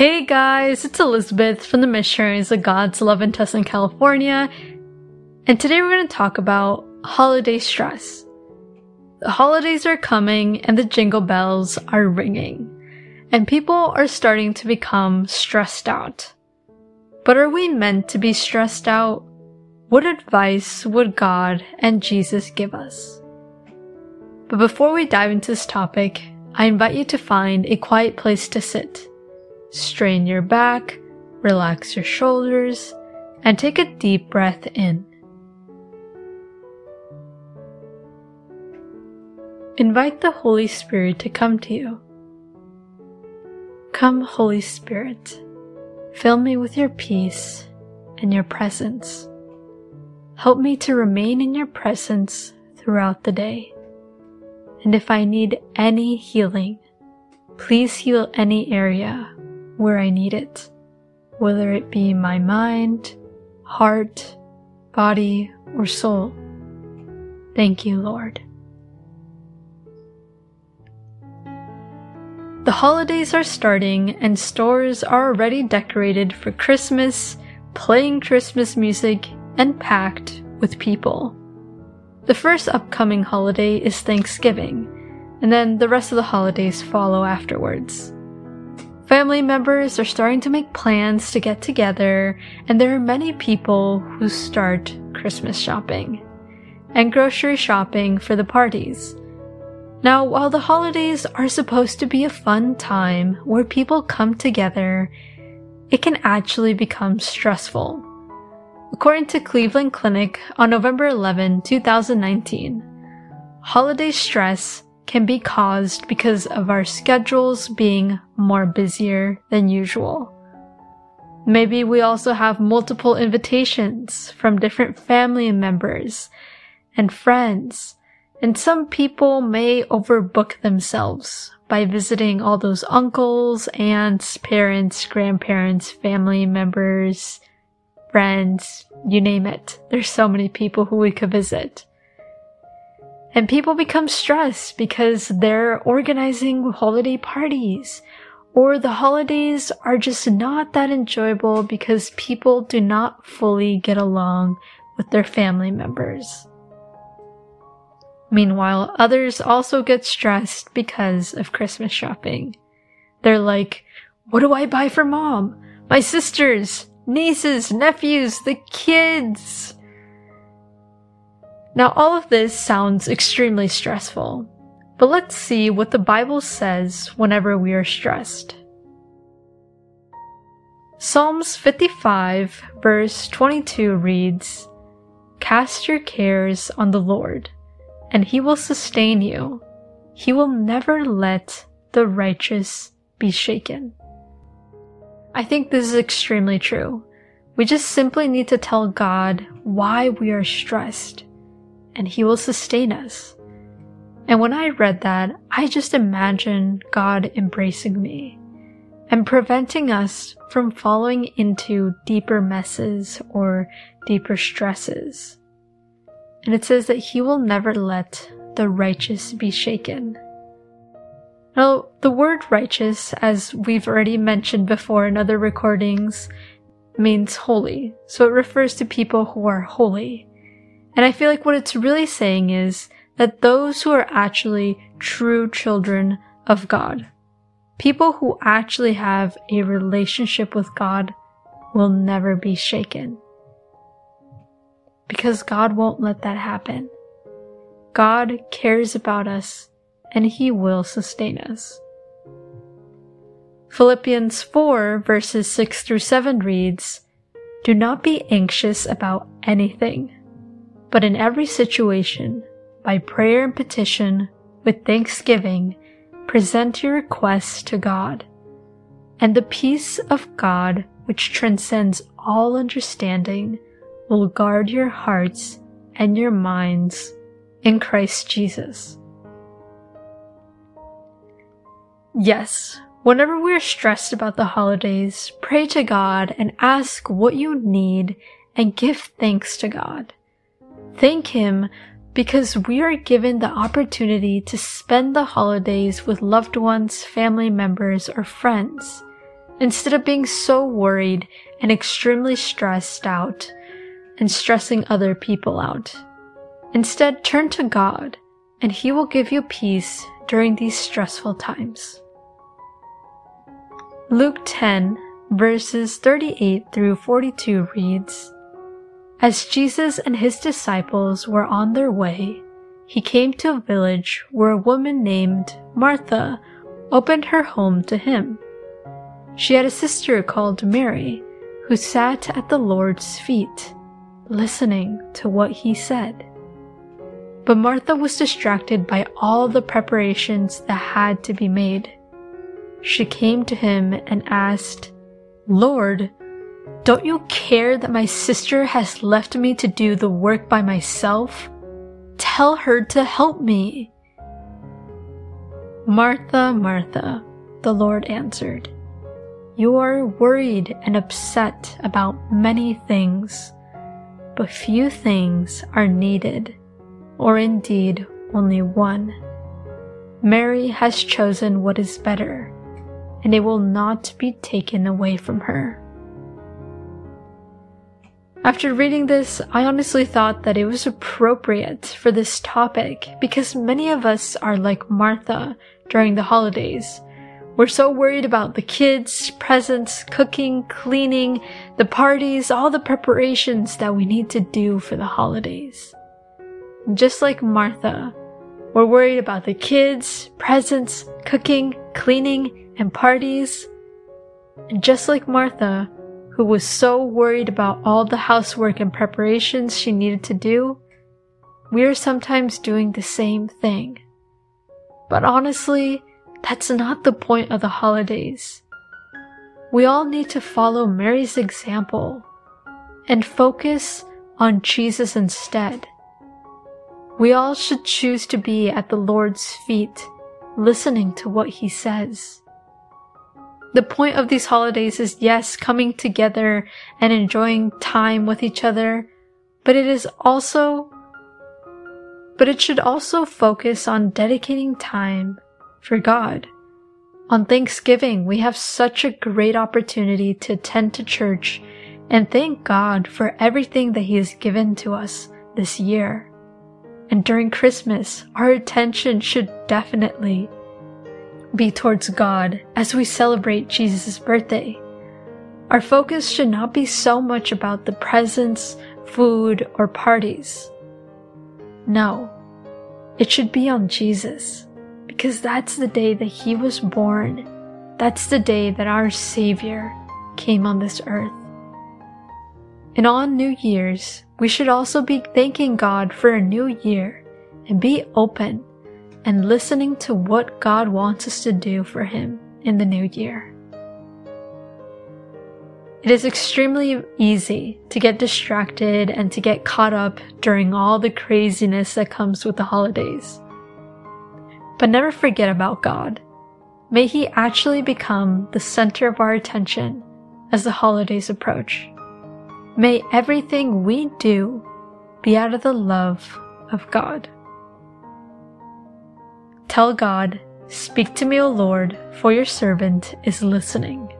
Hey guys, it's Elizabeth from the Missionaries of God's Love in Tustin, California, and today we're going to talk about holiday stress. The holidays are coming and the jingle bells are ringing, and people are starting to become stressed out. But are we meant to be stressed out? What advice would God and Jesus give us? But before we dive into this topic, I invite you to find a quiet place to sit Strain your back, relax your shoulders, and take a deep breath in. Invite the Holy Spirit to come to you. Come, Holy Spirit, fill me with your peace and your presence. Help me to remain in your presence throughout the day. And if I need any healing, please heal any area where I need it, whether it be my mind, heart, body, or soul. Thank you, Lord. The holidays are starting and stores are already decorated for Christmas, playing Christmas music, and packed with people. The first upcoming holiday is Thanksgiving, and then the rest of the holidays follow afterwards. Family members are starting to make plans to get together, and there are many people who start Christmas shopping and grocery shopping for the parties. Now, while the holidays are supposed to be a fun time where people come together, it can actually become stressful. According to Cleveland Clinic on November 11, 2019, holiday stress can be caused because of our schedules being more busier than usual. Maybe we also have multiple invitations from different family members and friends, and some people may overbook themselves by visiting all those uncles, aunts, parents, grandparents, family members, friends, you name it. There's so many people who we could visit. And people become stressed because they're organizing holiday parties or the holidays are just not that enjoyable because people do not fully get along with their family members. Meanwhile, others also get stressed because of Christmas shopping. They're like, what do I buy for mom? My sisters, nieces, nephews, the kids. Now, all of this sounds extremely stressful, but let's see what the Bible says whenever we are stressed. Psalms 55, verse 22 reads, Cast your cares on the Lord, and he will sustain you. He will never let the righteous be shaken. I think this is extremely true. We just simply need to tell God why we are stressed and He will sustain us. And when I read that, I just imagined God embracing me and preventing us from falling into deeper messes or deeper stresses. And it says that He will never let the righteous be shaken. Now, the word righteous, as we've already mentioned before in other recordings, means holy. So it refers to people who are holy. And I feel like what it's really saying is that those who are actually true children of God, people who actually have a relationship with God, will never be shaken. Because God won't let that happen. God cares about us and He will sustain us. Philippians 4 verses 6 through 7 reads, Do not be anxious about anything but in every situation, by prayer and petition, with thanksgiving, present your requests to God. And the peace of God, which transcends all understanding, will guard your hearts and your minds in Christ Jesus. Yes, whenever we're stressed about the holidays, pray to God and ask what you need and give thanks to God. Thank Him because we are given the opportunity to spend the holidays with loved ones, family members, or friends. instead of being so worried and extremely stressed out and stressing other people out. Instead, turn to God and He will give you peace during these stressful times. Luke 10 verses 38 through 42 reads, As Jesus and his disciples were on their way, he came to a village where a woman named Martha opened her home to him. She had a sister called Mary who sat at the Lord's feet, listening to what he said. But Martha was distracted by all the preparations that had to be made. She came to him and asked, Lord, don't you care that my sister has left me to do the work by myself? Tell her to help me. Martha, Martha, the Lord answered, You are worried and upset about many things, but few things are needed, or indeed only one. Mary has chosen what is better and it will not be taken away from her. After reading this, I honestly thought that it was appropriate for this topic because many of us are like Martha during the holidays. We're so worried about the kids, presents, cooking, cleaning, the parties, all the preparations that we need to do for the holidays. Just like Martha, we're worried about the kids, presents, cooking, cleaning, and parties. And just like Martha, who was so worried about all the housework and preparations she needed to do, we are sometimes doing the same thing. But honestly, that's not the point of the holidays. We all need to follow Mary's example and focus on Jesus instead. We all should choose to be at the Lord's feet, listening to what he says. The point of these holidays is yes, coming together and enjoying time with each other, but it is also, but it should also focus on dedicating time for God. On Thanksgiving, we have such a great opportunity to attend to church and thank God for everything that He has given to us this year. And during Christmas, our attention should definitely be towards God as we celebrate Jesus' birthday. Our focus should not be so much about the presents, food, or parties. No, it should be on Jesus, because that's the day that He was born. That's the day that our Savior came on this earth. And on New Year's, we should also be thanking God for a new year and be open and listening to what God wants us to do for Him in the new year. It is extremely easy to get distracted and to get caught up during all the craziness that comes with the holidays. But never forget about God. May He actually become the center of our attention as the holidays approach. May everything we do be out of the love of God. Tell God, Speak to me, O Lord, for your servant is listening.